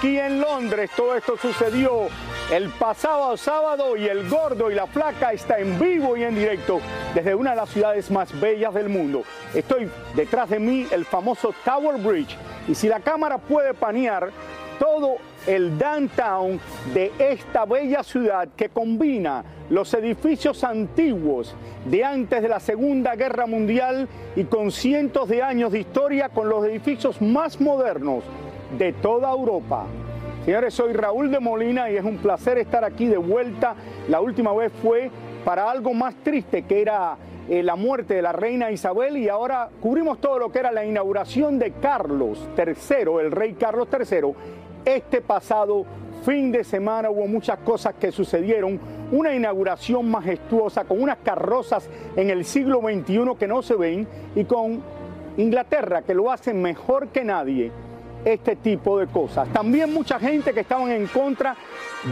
Aquí en Londres. Todo esto sucedió el pasado sábado y el gordo y la flaca está en vivo y en directo desde una de las ciudades más bellas del mundo. Estoy detrás de mí el famoso Tower Bridge y si la cámara puede panear todo el downtown de esta bella ciudad que combina los edificios antiguos de antes de la Segunda Guerra Mundial y con cientos de años de historia con los edificios más modernos de toda Europa. Señores, soy Raúl de Molina y es un placer estar aquí de vuelta. La última vez fue para algo más triste que era eh, la muerte de la reina Isabel y ahora cubrimos todo lo que era la inauguración de Carlos III, el rey Carlos III. Este pasado fin de semana hubo muchas cosas que sucedieron. Una inauguración majestuosa con unas carrozas en el siglo XXI que no se ven y con Inglaterra que lo hace mejor que nadie este tipo de cosas. También mucha gente que estaban en contra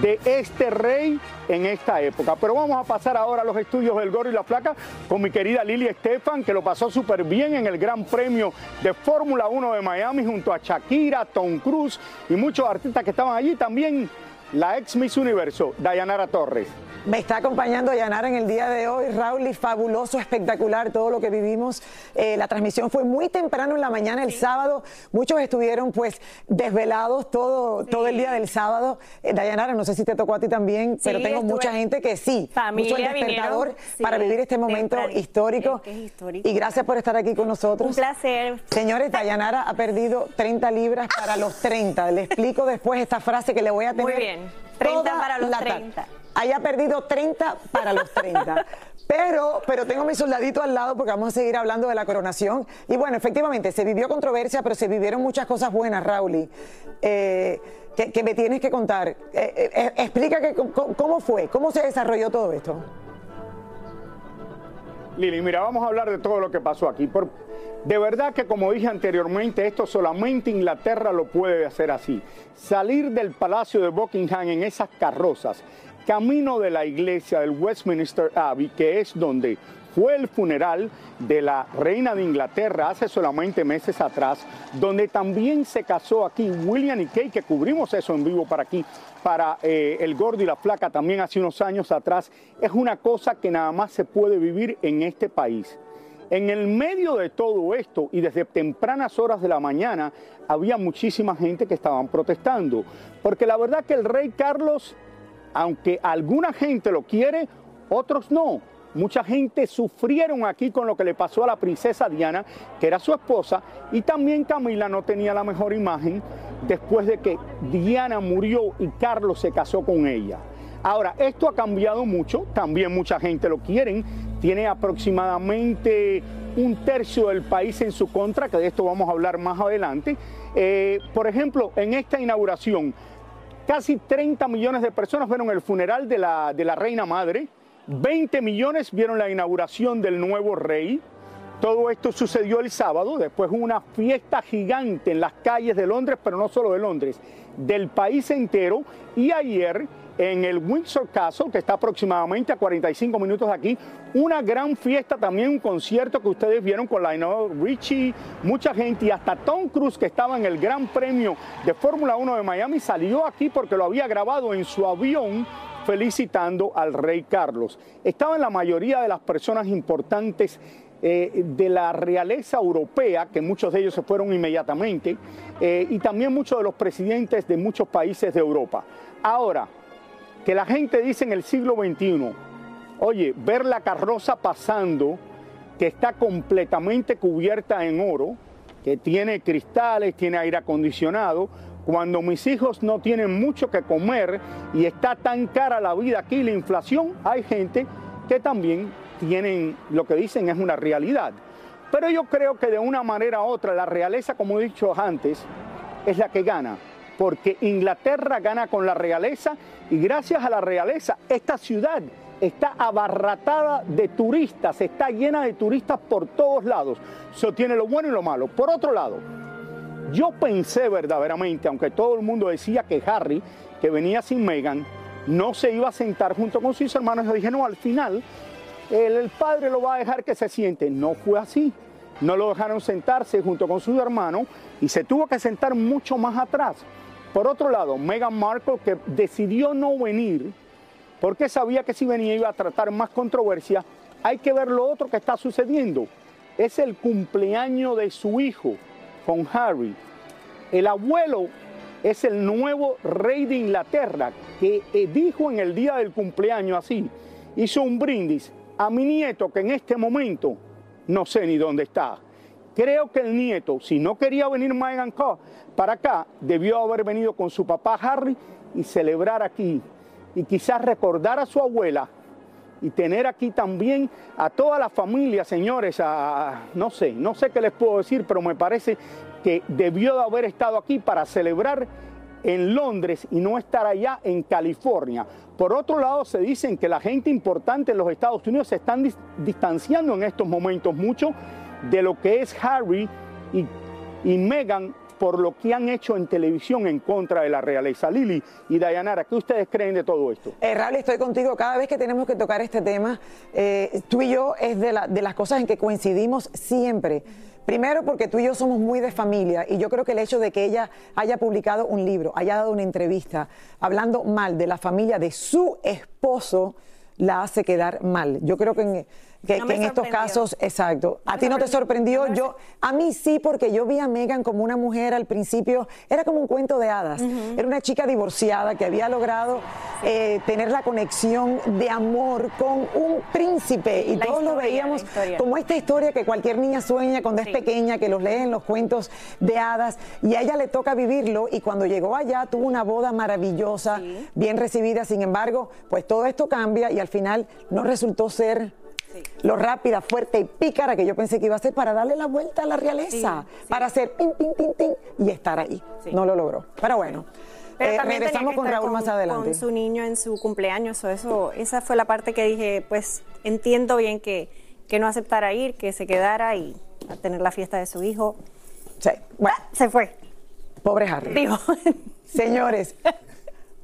de este rey en esta época. Pero vamos a pasar ahora a los estudios del Gordo y la Flaca con mi querida Lili Estefan, que lo pasó súper bien en el Gran Premio de Fórmula 1 de Miami junto a Shakira, Tom Cruise y muchos artistas que estaban allí. También la ex Miss Universo, Dayanara Torres. Me está acompañando Yanara en el día de hoy, Raúl, y fabuloso, espectacular todo lo que vivimos. Eh, la transmisión fue muy temprano en la mañana, el sábado. Muchos estuvieron pues desvelados todo, todo el día del sábado. Eh, Dayanara, no sé si te tocó a ti también, pero tengo mucha gente que sí. Familia mucho el despertador vinieron, sí, para vivir este momento histórico. Es que es histórico. Y gracias por estar aquí con nosotros. Un placer. Señores, Dayanara ha perdido 30 libras para los 30. Le explico después esta frase que le voy a tener. Muy bien. 30 toda para los la tarde. 30. Haya perdido 30 para los 30. Pero, pero tengo mi soldadito al lado porque vamos a seguir hablando de la coronación. Y bueno, efectivamente, se vivió controversia, pero se vivieron muchas cosas buenas, Rauli, eh, que, que me tienes que contar. Eh, eh, eh, explica que, cómo fue, cómo se desarrolló todo esto. Lili, mira, vamos a hablar de todo lo que pasó aquí. Por- de verdad que como dije anteriormente, esto solamente Inglaterra lo puede hacer así. Salir del Palacio de Buckingham en esas carrozas, camino de la iglesia del Westminster Abbey, que es donde fue el funeral de la reina de Inglaterra hace solamente meses atrás, donde también se casó aquí William y Kate, que cubrimos eso en vivo para aquí, para eh, El Gordo y la Flaca también hace unos años atrás. Es una cosa que nada más se puede vivir en este país. En el medio de todo esto y desde tempranas horas de la mañana había muchísima gente que estaban protestando, porque la verdad que el rey Carlos, aunque alguna gente lo quiere, otros no. Mucha gente sufrieron aquí con lo que le pasó a la princesa Diana, que era su esposa, y también Camila no tenía la mejor imagen después de que Diana murió y Carlos se casó con ella. Ahora, esto ha cambiado mucho, también mucha gente lo quiere, tiene aproximadamente un tercio del país en su contra, que de esto vamos a hablar más adelante. Eh, por ejemplo, en esta inauguración, casi 30 millones de personas vieron el funeral de la reina madre, 20 millones vieron la inauguración del nuevo rey. Todo esto sucedió el sábado, después una fiesta gigante en las calles de Londres, pero no solo de Londres, del país entero. Y ayer en el Windsor Castle, que está aproximadamente a 45 minutos de aquí. Una gran fiesta, también un concierto que ustedes vieron con Lionel Richie, mucha gente y hasta Tom Cruise, que estaba en el Gran Premio de Fórmula 1 de Miami, salió aquí porque lo había grabado en su avión felicitando al rey Carlos. Estaban la mayoría de las personas importantes eh, de la realeza europea, que muchos de ellos se fueron inmediatamente, eh, y también muchos de los presidentes de muchos países de Europa. Ahora, que la gente dice en el siglo XXI, oye, ver la carroza pasando, que está completamente cubierta en oro, que tiene cristales, tiene aire acondicionado, cuando mis hijos no tienen mucho que comer y está tan cara la vida aquí, la inflación, hay gente que también tienen, lo que dicen es una realidad. Pero yo creo que de una manera u otra, la realeza, como he dicho antes, es la que gana porque Inglaterra gana con la realeza y gracias a la realeza esta ciudad está abarratada de turistas, está llena de turistas por todos lados. Eso tiene lo bueno y lo malo. Por otro lado, yo pensé verdaderamente, aunque todo el mundo decía que Harry, que venía sin Meghan, no se iba a sentar junto con sus hermanos, yo dije, no, al final el, padre lo va a dejar que se siente. No fue así. No lo dejaron sentarse junto con su hermano y se tuvo que sentar mucho más atrás. Por otro lado, Meghan Markle, que decidió no venir porque sabía que si venía iba a tratar más controversia, hay que ver lo otro que está sucediendo. Es el cumpleaños de su hijo con Harry. El abuelo es el nuevo rey de Inglaterra que eh, dijo en el día del cumpleaños así, hizo un brindis a mi nieto que en este momento no sé ni dónde está. Creo que el nieto, si no quería venir Meghan para acá, debió haber venido con su papá Harry y celebrar aquí. Y quizás recordar a su abuela y tener aquí también a toda la familia, señores, a, no sé, no sé qué les puedo decir, pero me parece que debió de haber estado aquí para celebrar en Londres y no estar allá en California. Por otro lado, se dicen que la gente importante en los Estados Unidos se están distanciando en estos momentos mucho de lo que es Harry y, y Meghan por lo que han hecho en televisión en contra de la realeza. Lili y Dayanara, ¿qué ustedes creen de todo esto? Eh, estoy contigo. Cada vez que tenemos que tocar este tema, eh, tú y yo es de, de las cosas en que coincidimos siempre. Primero porque tú y yo somos muy de familia y yo creo que el hecho de que ella haya publicado un libro, haya dado una entrevista hablando mal de la familia de su esposo, la hace quedar mal. Yo creo que en, que, en estos casos, exacto. ¿A ti no te sorprendió? Yo, a mí sí, porque yo vi a Megan como una mujer al principio, era como un cuento de hadas. Era una chica divorciada que había logrado eh, tener la conexión de amor con un príncipe. Y todos lo veíamos como esta historia que cualquier niña sueña cuando es pequeña, que los lee en los cuentos de hadas. Y a ella le toca vivirlo. Y cuando llegó allá tuvo una boda maravillosa, bien recibida, sin embargo, pues todo esto cambia y al final no resultó ser lo rápida, fuerte y pícara que yo pensé que iba a ser para darle la vuelta a la realeza, para hacer pin, pin, pin, pin y estar ahí. No lo logró. Pero bueno. Pero eh, regresamos con Raúl más adelante. Con su niño en su cumpleaños, o eso, esa fue la parte que dije, pues entiendo bien que, que no aceptara ir, que se quedara y a tener la fiesta de su hijo. Sí, bueno. se fue. Pobre Harry. Digo. Señores,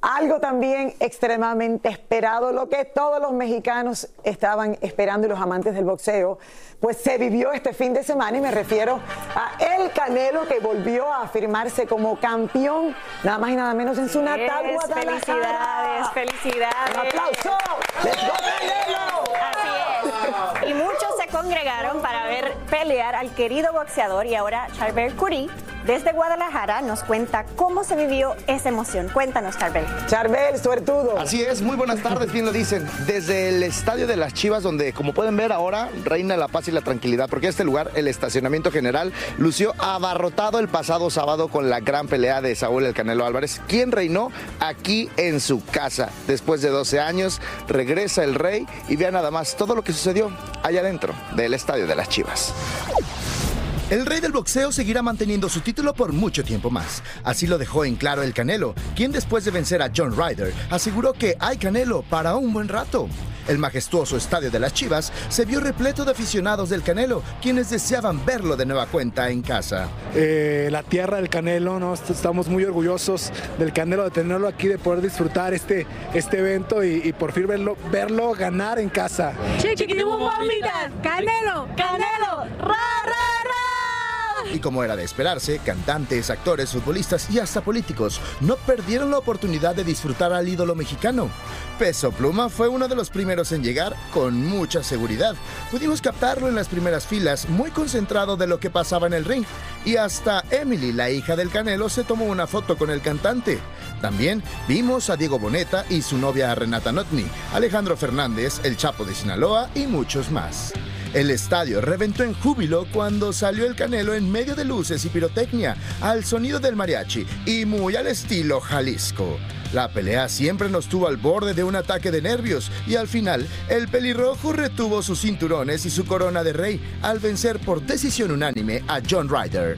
Algo también extremadamente esperado, lo que todos los mexicanos estaban esperando y los amantes del boxeo, pues se vivió este fin de semana y me refiero a El Canelo que volvió a afirmarse como campeón, nada más y nada menos en su natal Guadalajara. Felicidades, felicidades. Un aplauso. ¡Let's go, Canelo! Así es. Y muchos se congregaron para ver pelear al querido boxeador y ahora Charbel Curie desde Guadalajara nos cuenta cómo se vivió esa emoción. Cuéntanos, Charbel. Charbel, suertudo. Así es, muy buenas tardes, bien lo dicen. Desde el estadio de las Chivas, donde como pueden ver ahora reina la paz y la tranquilidad, porque este lugar, el estacionamiento general, lució abarrotado el pasado sábado con la gran pelea de Saúl El Canelo Álvarez, quien reinó aquí en su casa. Después de 12 años, regresa el rey y vea nada más todo lo que sucedió allá adentro del estadio de las Chivas. El rey del boxeo seguirá manteniendo su título por mucho tiempo más. Así lo dejó en claro el Canelo, quien después de vencer a John Ryder aseguró que hay Canelo para un buen rato. El majestuoso estadio de las Chivas se vio repleto de aficionados del Canelo, quienes deseaban verlo de nueva cuenta en casa. Eh, la tierra del Canelo, ¿no? estamos muy orgullosos del Canelo, de tenerlo aquí, de poder disfrutar este, este evento y, y por fin verlo, verlo ganar en casa. Canelo, Canelo, ra, ra, ra. Y como era de esperarse, cantantes, actores, futbolistas y hasta políticos no perdieron la oportunidad de disfrutar al ídolo mexicano. Peso Pluma fue uno de los primeros en llegar con mucha seguridad. Pudimos captarlo en las primeras filas, muy concentrado de lo que pasaba en el ring. Y hasta Emily, la hija del Canelo, se tomó una foto con el cantante. También vimos a Diego Boneta y su novia Renata Notni, Alejandro Fernández, el Chapo de Sinaloa y muchos más. El estadio reventó en júbilo cuando salió el Canelo en medio de luces y pirotecnia, al sonido del mariachi y muy al estilo Jalisco. La pelea siempre nos tuvo al borde de un ataque de nervios y al final el pelirrojo retuvo sus cinturones y su corona de rey al vencer por decisión unánime a John Ryder.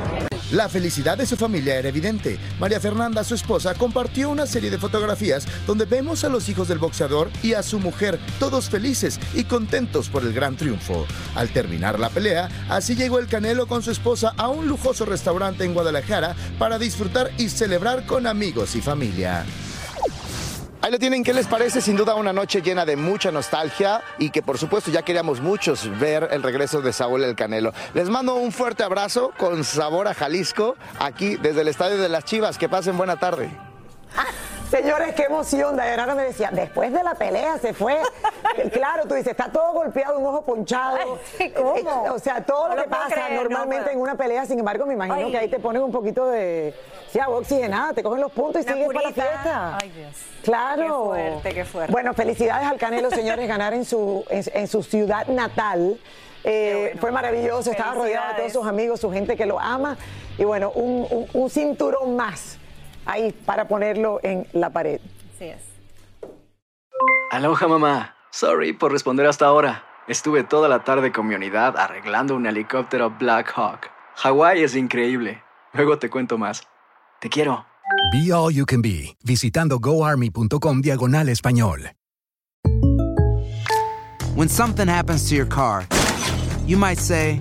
La felicidad de su familia era evidente. María Fernanda, su esposa, compartió una serie de fotografías donde vemos a los hijos del boxeador y a su mujer todos felices y contentos por el gran triunfo. Al terminar la pelea, así llegó el Canelo con su esposa a un lujoso restaurante en Guadalajara para disfrutar y celebrar con amigos y familia. Ahí lo tienen, ¿qué les parece? Sin duda una noche llena de mucha nostalgia y que por supuesto ya queríamos muchos ver el regreso de Saúl El Canelo. Les mando un fuerte abrazo con sabor a Jalisco aquí desde el Estadio de las Chivas. Que pasen buena tarde. Señores, qué emoción. Dayanara me decía, después de la pelea se fue. claro, tú dices, está todo golpeado, un ojo ponchado. ¿Cómo? Eh, O sea, todo No lo que pasa creer, no normalmente en una pelea, sin embargo, me imagino Ay. que ahí te ponen un poquito de sí, agua oxigenada, te cogen los puntos y Una sigues para la fiesta. Ay, Dios. Claro. Qué fuerte, qué fuerte. Bueno, felicidades al Canelo, señores, ganar en su, en, en su ciudad natal. Eh, Fue maravilloso, estaba rodeado de todos sus amigos, su gente que lo ama. Y bueno, un, un- un cinturón más ahí para ponerlo en la pared. Así es. Aloha mamá. Sorry por responder hasta ahora. Estuve toda la tarde con mi unidad arreglando un helicóptero Black Hawk. Hawái es increíble. Luego te cuento más. Te quiero. Be All You Can Be, visitando goarmy.com diagonal español. When something happens to your car, you might say,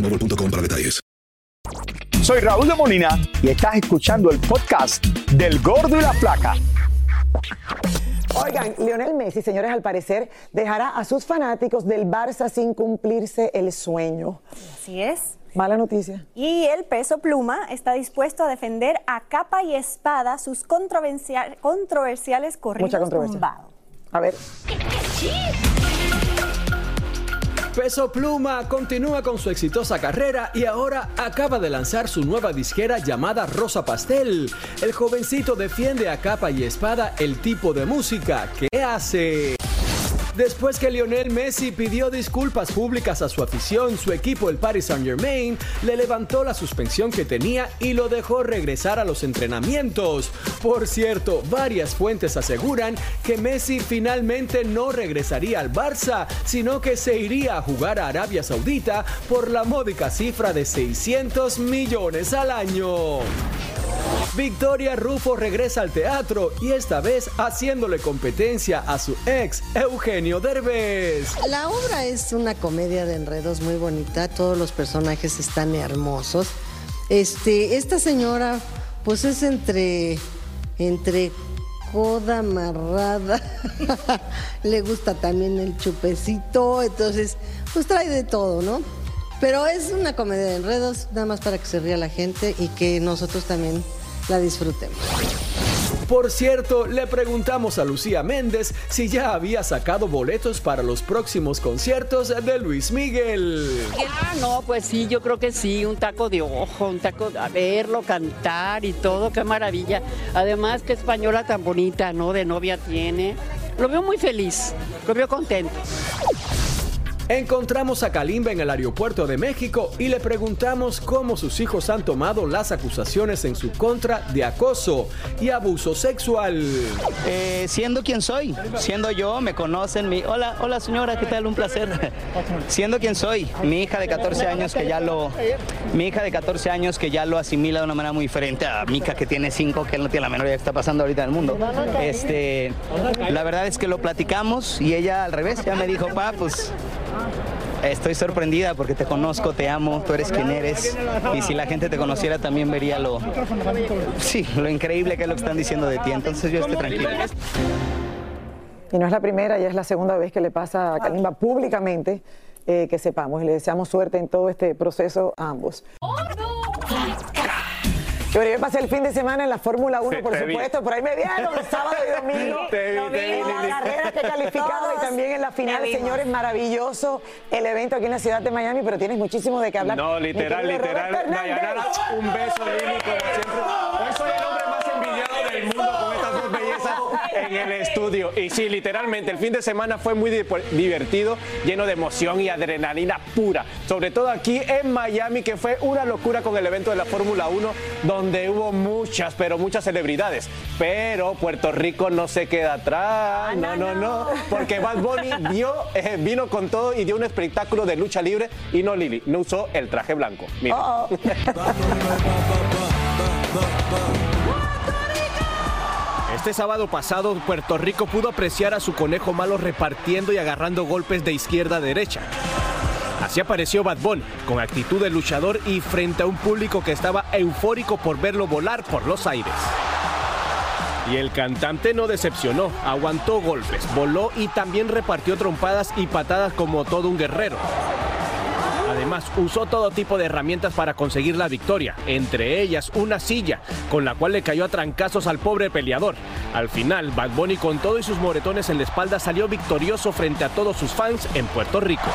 Soy Raúl de Molina y estás escuchando el podcast del Gordo y la Flaca. Oigan, Lionel Messi, señores, al parecer dejará a sus fanáticos del Barça sin cumplirse el sueño. Así es. Mala noticia. Y el peso pluma está dispuesto a defender a capa y espada sus controversia- controversiales corridos Mucha controversia. tumbados. A ver. Peso Pluma continúa con su exitosa carrera y ahora acaba de lanzar su nueva disquera llamada Rosa Pastel. El jovencito defiende a capa y espada el tipo de música que hace. Después que Lionel Messi pidió disculpas públicas a su afición, su equipo, el Paris Saint Germain, le levantó la suspensión que tenía y lo dejó regresar a los entrenamientos. Por cierto, varias fuentes aseguran que Messi finalmente no regresaría al Barça, sino que se iría a jugar a Arabia Saudita por la módica cifra de 600 millones al año. Victoria Rufo regresa al teatro y esta vez haciéndole competencia a su ex Eugenio Derbez. La obra es una comedia de enredos muy bonita, todos los personajes están hermosos. Este, esta señora pues es entre entre coda amarrada, le gusta también el chupecito, entonces pues trae de todo, ¿no? Pero es una comedia de enredos, nada más para que se ría la gente y que nosotros también la disfrutemos. Por cierto, le preguntamos a Lucía Méndez si ya había sacado boletos para los próximos conciertos de Luis Miguel. Ah, no, pues sí, yo creo que sí, un taco de ojo, un taco a verlo cantar y todo, qué maravilla. Además, qué española tan bonita, ¿no? De novia tiene. Lo veo muy feliz, lo veo contento. Encontramos a Kalimba en el aeropuerto de México y le preguntamos cómo sus hijos han tomado las acusaciones en su contra de acoso y abuso sexual. Eh, siendo quien soy, siendo yo, me conocen, mi, hola, hola señora, ¿qué tal? Un placer. siendo quien soy, mi hija de 14 años que ya lo, mi hija de 14 años que ya lo asimila de una manera muy diferente a Mica que tiene 5, que él no tiene la menor idea que está pasando ahorita en el mundo. Este, la verdad es que lo platicamos y ella al revés, ya me dijo, pa, pues Estoy sorprendida porque te conozco, te amo, tú eres quien eres. Y si la gente te conociera también vería lo, sí, lo increíble que es lo que están diciendo de ti. Entonces yo estoy tranquila. Y no es la primera, ya es la segunda vez que le pasa a Kalimba públicamente, eh, que sepamos. Y le deseamos suerte en todo este proceso a ambos. Yo yo pasé el fin de semana en la Fórmula 1, por supuesto. Por ahí me vieron sábado y domingo. Te vi, te vi, en la carrera que he calificado y también en la final. Señores, maravilloso el evento aquí en la ciudad de Miami, pero tienes muchísimo de qué hablar. No, literal, literal. Dayanara, un beso, Lili, como siempre. Hoy soy el hombre más envidiado del mundo con estas dos bellezas en el estudio. Y sí, literalmente, el fin de semana fue muy di- divertido, lleno de emoción y adrenalina pura. Sobre todo aquí en Miami, que fue una locura con el evento de la Fórmula 1, donde hubo muchas, pero muchas celebridades. Pero Puerto Rico no se queda atrás. No, no, no. Porque Bad Bunny dio, eh, vino con todo y dio un espectáculo de lucha libre. Y no, Lili, no usó el traje blanco. Mira. Este sábado pasado, Puerto Rico pudo apreciar a su conejo malo repartiendo y agarrando golpes de izquierda a derecha. Así apareció Bad Bunny, con actitud de luchador y frente a un público que estaba eufórico por verlo volar por los aires. Y el cantante no decepcionó, aguantó golpes, voló y también repartió trompadas y patadas como todo un guerrero. Usó todo tipo de herramientas para conseguir la victoria, entre ellas una silla, con la cual le cayó a trancazos al pobre peleador. Al final, Bad Bunny con todo y sus moretones en la espalda salió victorioso frente a todos sus fans en Puerto Rico.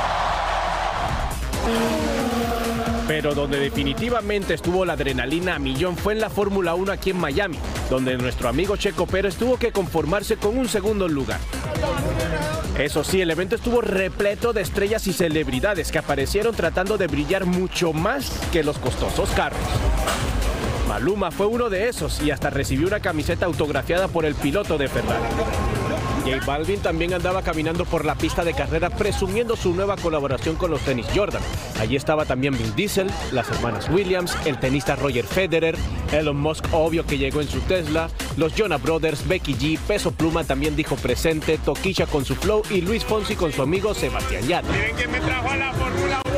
Pero donde definitivamente estuvo la adrenalina a millón fue en la Fórmula 1 aquí en Miami, donde nuestro amigo Checo Pérez tuvo que conformarse con un segundo lugar. Eso sí, el evento estuvo repleto de estrellas y celebridades que aparecieron tratando de brillar mucho más que los costosos carros. Maluma fue uno de esos y hasta recibió una camiseta autografiada por el piloto de Ferrari. J Balvin también andaba caminando por la pista de carrera presumiendo su nueva colaboración con los tenis Jordan. Allí estaba también Vin Diesel, las hermanas Williams, el tenista Roger Federer, Elon Musk obvio que llegó en su Tesla, los Jonah Brothers, Becky G, Peso Pluma también dijo presente, Toquilla con su flow y Luis Fonsi con su amigo Sebastián Yatra. ¿Quién me la Fórmula 1?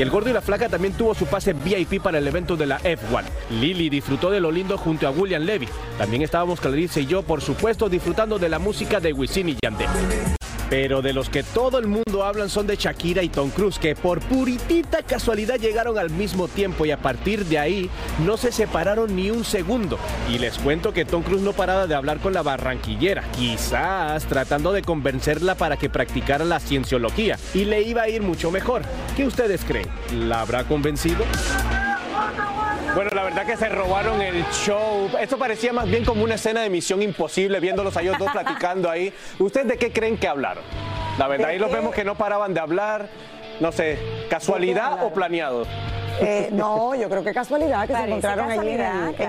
Y el gordo y la flaca también tuvo su pase VIP para el evento de la F1. Lily disfrutó de lo lindo junto a William Levy. También estábamos Clarice y yo, por supuesto, disfrutando de la música de Wisin y Yandel. Pero de los que todo el mundo hablan son de Shakira y Tom Cruise, que por puritita casualidad llegaron al mismo tiempo y a partir de ahí no se separaron ni un segundo. Y les cuento que Tom Cruise no paraba de hablar con la barranquillera, quizás tratando de convencerla para que practicara la cienciología y le iba a ir mucho mejor. ¿Qué ustedes creen? ¿La habrá convencido? Bueno, la verdad que se robaron el show. Esto parecía más bien como una escena de Misión Imposible, viéndolos a ellos dos platicando ahí. ¿Ustedes de qué creen que hablaron? La verdad, ahí los vemos que no paraban de hablar. No sé, ¿casualidad o planeado? Eh, no, yo creo que casualidad que se encontraron allí en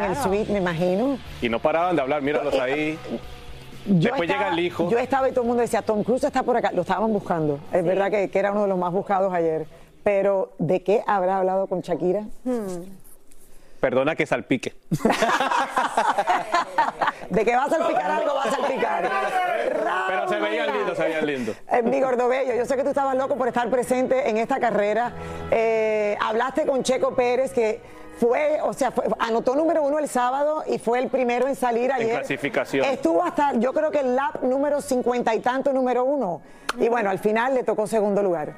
el, suite, me imagino. Y no paraban de hablar, míralos eh, ahí. Después llega el hijo. Yo estaba y todo el mundo decía, Tom Cruise está por acá. Lo estaban buscando. Es verdad que, era uno de los más buscados ayer. Pero, ¿de qué habrá hablado con Shakira? Hmm. Perdona que salpique. de que va a salpicar algo, va a salpicar. Pero se veían lindos, se veían lindos. Eh, mi gordobello, yo sé que tú estabas loco por estar presente en esta carrera. Eh, hablaste con Checo Pérez, que fue, o sea, anotó número uno el sábado y fue el primero en salir ayer. En clasificación. Estuvo hasta, yo creo que el lap número cincuenta y tanto, número uno. Y bueno, al final le tocó segundo lugar.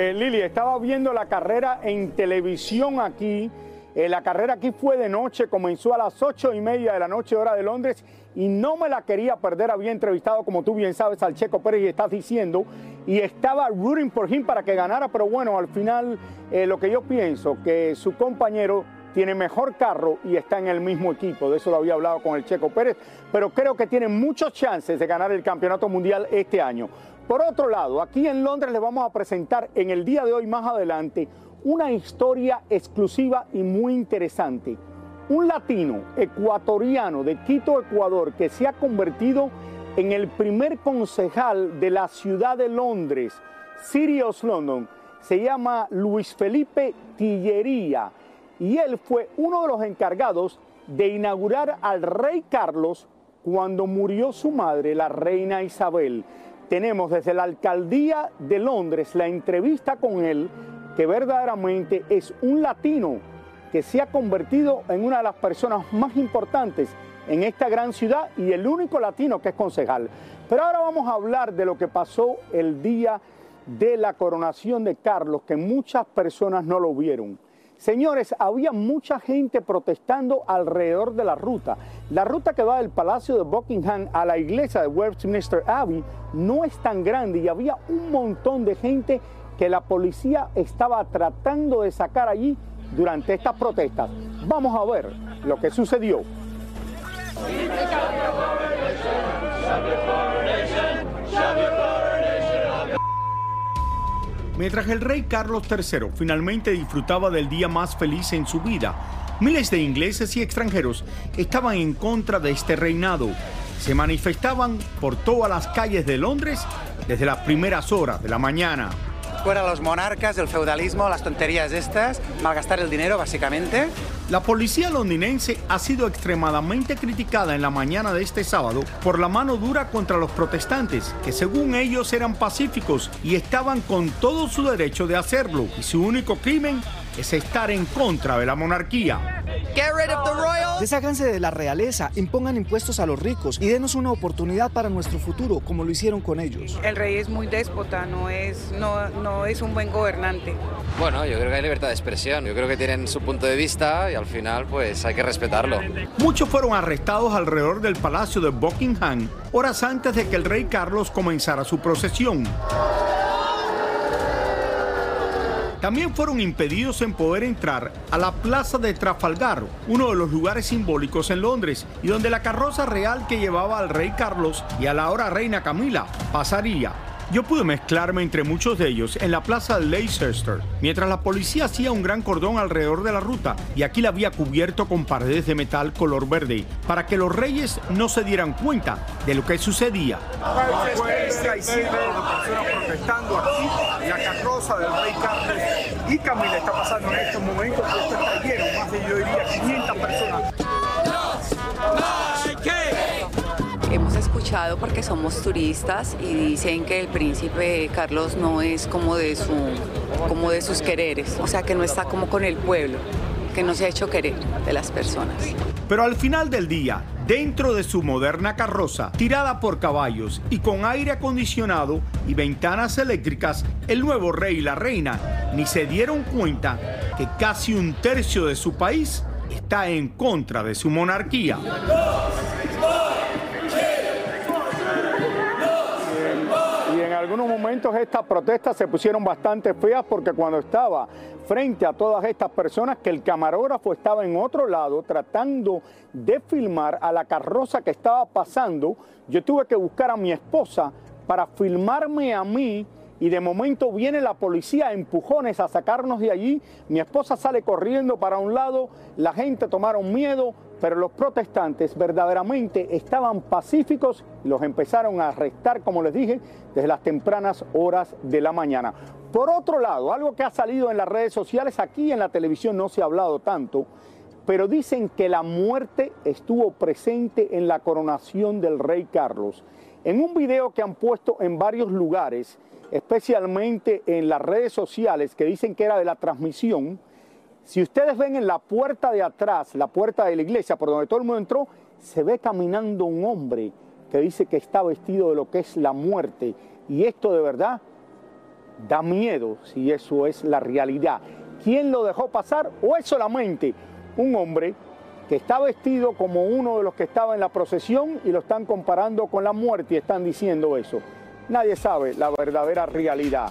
Eh, Lili, estaba viendo la carrera en televisión aquí. Eh, la carrera aquí fue de noche, comenzó a las ocho y media de la noche, hora de Londres, y no me la quería perder. Había entrevistado, como tú bien sabes, al Checo Pérez y estás diciendo, y estaba rooting por him para que ganara, pero bueno, al final eh, lo que yo pienso, que su compañero tiene mejor carro y está en el mismo equipo. De eso lo había hablado con el Checo Pérez, pero creo que tiene muchos chances de ganar el Campeonato Mundial este año. Por otro lado, aquí en Londres les vamos a presentar en el día de hoy más adelante una historia exclusiva y muy interesante. Un latino ecuatoriano de Quito, Ecuador, que se ha convertido en el primer concejal de la ciudad de Londres, Sirius London, se llama Luis Felipe Tillería y él fue uno de los encargados de inaugurar al rey Carlos cuando murió su madre, la reina Isabel tenemos desde la alcaldía de Londres la entrevista con él, que verdaderamente es un latino que se ha convertido en una de las personas más importantes en esta gran ciudad y el único latino que es concejal. Pero ahora vamos a hablar de lo que pasó el día de la coronación de Carlos, que muchas personas no lo vieron. Señores, había mucha gente protestando alrededor de la ruta. La ruta que va del Palacio de Buckingham a la iglesia de Westminster Abbey no es tan grande y había un montón de gente que la policía estaba tratando de sacar allí durante estas protestas. Vamos a ver lo que sucedió. Mientras el rey Carlos III finalmente disfrutaba del día más feliz en su vida, miles de ingleses y extranjeros estaban en contra de este reinado. Se manifestaban por todas las calles de Londres desde las primeras horas de la mañana. Fuera los monarcas, el feudalismo, las tonterías estas, malgastar el dinero básicamente. La policía londinense ha sido extremadamente criticada en la mañana de este sábado por la mano dura contra los protestantes, que según ellos eran pacíficos y estaban con todo su derecho de hacerlo, y su único crimen es estar en contra de la monarquía. Desháganse de la realeza, impongan impuestos a los ricos y denos una oportunidad para nuestro futuro, como lo hicieron con ellos. El rey es muy déspota, no es, no, no es un buen gobernante. Bueno, yo creo que hay libertad de expresión, yo creo que tienen su punto de vista y al final pues hay que respetarlo. Muchos fueron arrestados alrededor del Palacio de Buckingham horas antes de que el rey Carlos comenzara su procesión. También fueron impedidos en poder entrar a la Plaza de Trafalgar, uno de los lugares simbólicos en Londres, y donde la carroza real que llevaba al rey Carlos y a la ahora reina Camila pasaría. Yo pude mezclarme entre muchos de ellos en la plaza de Leicester, mientras la policía hacía un gran cordón alrededor de la ruta y aquí la había cubierto con paredes de metal color verde para que los reyes no se dieran cuenta de lo que sucedía. La carroza del rey Carlos y Camila está pasando en estos momentos, esto está lleno, más de yo diría 500 personas. Hemos escuchado porque somos turistas y dicen que el príncipe Carlos no es como de, su, como de sus quereres, o sea que no está como con el pueblo, que no se ha hecho querer de las personas. Pero al final del día, dentro de su moderna carroza, tirada por caballos y con aire acondicionado y ventanas eléctricas, el nuevo rey y la reina ni se dieron cuenta que casi un tercio de su país está en contra de su monarquía. Algunos momentos estas protestas se pusieron bastante feas porque cuando estaba frente a todas estas personas que el camarógrafo estaba en otro lado tratando de filmar a la carroza que estaba pasando, yo tuve que buscar a mi esposa para filmarme a mí y de momento viene la policía a empujones a sacarnos de allí. Mi esposa sale corriendo para un lado, la gente tomaron miedo, pero los protestantes verdaderamente estaban pacíficos y los empezaron a arrestar, como les dije, desde las tempranas horas de la mañana. Por otro lado, algo que ha salido en las redes sociales, aquí en la televisión no se ha hablado tanto, pero dicen que la muerte estuvo presente en la coronación del rey Carlos. En un video que han puesto en varios lugares, especialmente en las redes sociales que dicen que era de la transmisión, si ustedes ven en la puerta de atrás, la puerta de la iglesia por donde todo el mundo entró, se ve caminando un hombre que dice que está vestido de lo que es la muerte. Y esto de verdad da miedo si eso es la realidad. ¿Quién lo dejó pasar o es solamente un hombre que está vestido como uno de los que estaba en la procesión y lo están comparando con la muerte y están diciendo eso? nadie sabe la verdadera realidad.